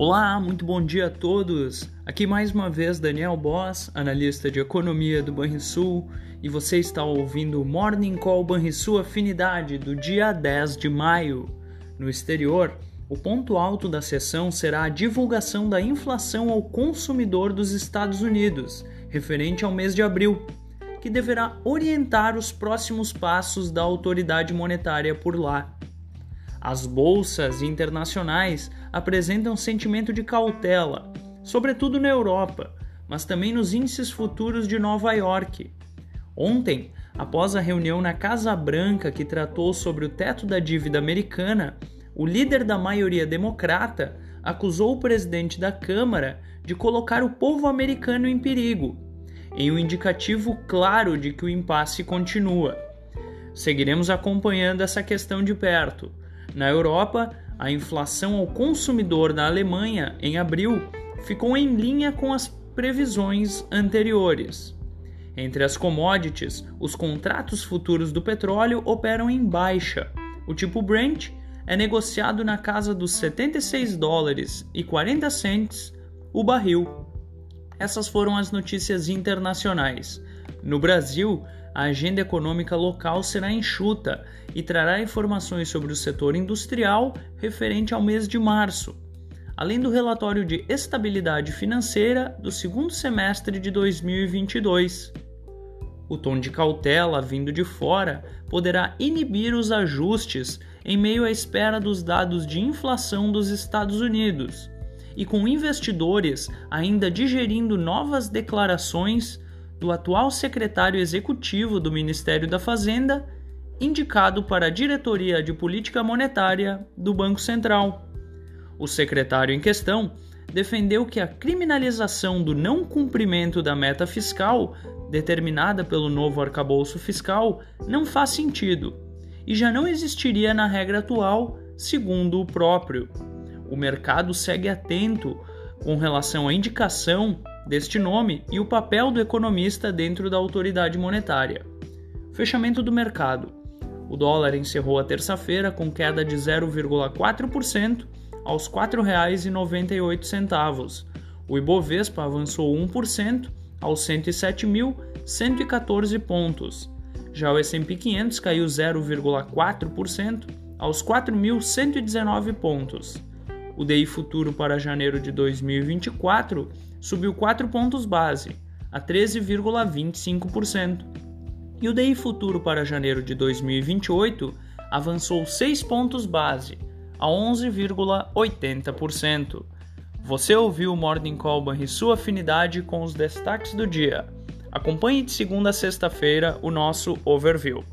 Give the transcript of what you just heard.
Olá, muito bom dia a todos. Aqui mais uma vez Daniel Boss, analista de economia do Banrisul, e você está ouvindo o Morning Call Banrisul Afinidade do dia 10 de maio. No exterior, o ponto alto da sessão será a divulgação da inflação ao consumidor dos Estados Unidos, referente ao mês de abril, que deverá orientar os próximos passos da autoridade monetária por lá. As bolsas internacionais apresentam sentimento de cautela, sobretudo na Europa, mas também nos índices futuros de Nova York. Ontem, após a reunião na Casa Branca que tratou sobre o teto da dívida americana, o líder da maioria democrata acusou o presidente da Câmara de colocar o povo americano em perigo, em um indicativo claro de que o impasse continua. Seguiremos acompanhando essa questão de perto na Europa, a inflação ao consumidor da Alemanha em abril ficou em linha com as previsões anteriores. Entre as commodities, os contratos futuros do petróleo operam em baixa. O tipo Brent é negociado na casa dos 76 dólares e 40 cents o barril. Essas foram as notícias internacionais. No Brasil, a agenda econômica local será enxuta e trará informações sobre o setor industrial referente ao mês de março, além do relatório de estabilidade financeira do segundo semestre de 2022. O tom de cautela vindo de fora poderá inibir os ajustes em meio à espera dos dados de inflação dos Estados Unidos, e com investidores ainda digerindo novas declarações do atual secretário executivo do Ministério da Fazenda, indicado para a diretoria de política monetária do Banco Central. O secretário em questão defendeu que a criminalização do não cumprimento da meta fiscal, determinada pelo novo arcabouço fiscal, não faz sentido e já não existiria na regra atual, segundo o próprio. O mercado segue atento com relação à indicação deste nome e o papel do economista dentro da autoridade monetária. Fechamento do mercado. O dólar encerrou a terça-feira com queda de 0,4% aos R$ 4,98. O Ibovespa avançou 1% aos 107.114 pontos. Já o S&P 500 caiu 0,4% aos 4.119 pontos. O DI futuro para janeiro de 2024 subiu 4 pontos base, a 13,25%. E o DI futuro para janeiro de 2028 avançou 6 pontos base, a 11,80%. Você ouviu o Morning Call e sua afinidade com os destaques do dia. Acompanhe de segunda a sexta-feira o nosso overview.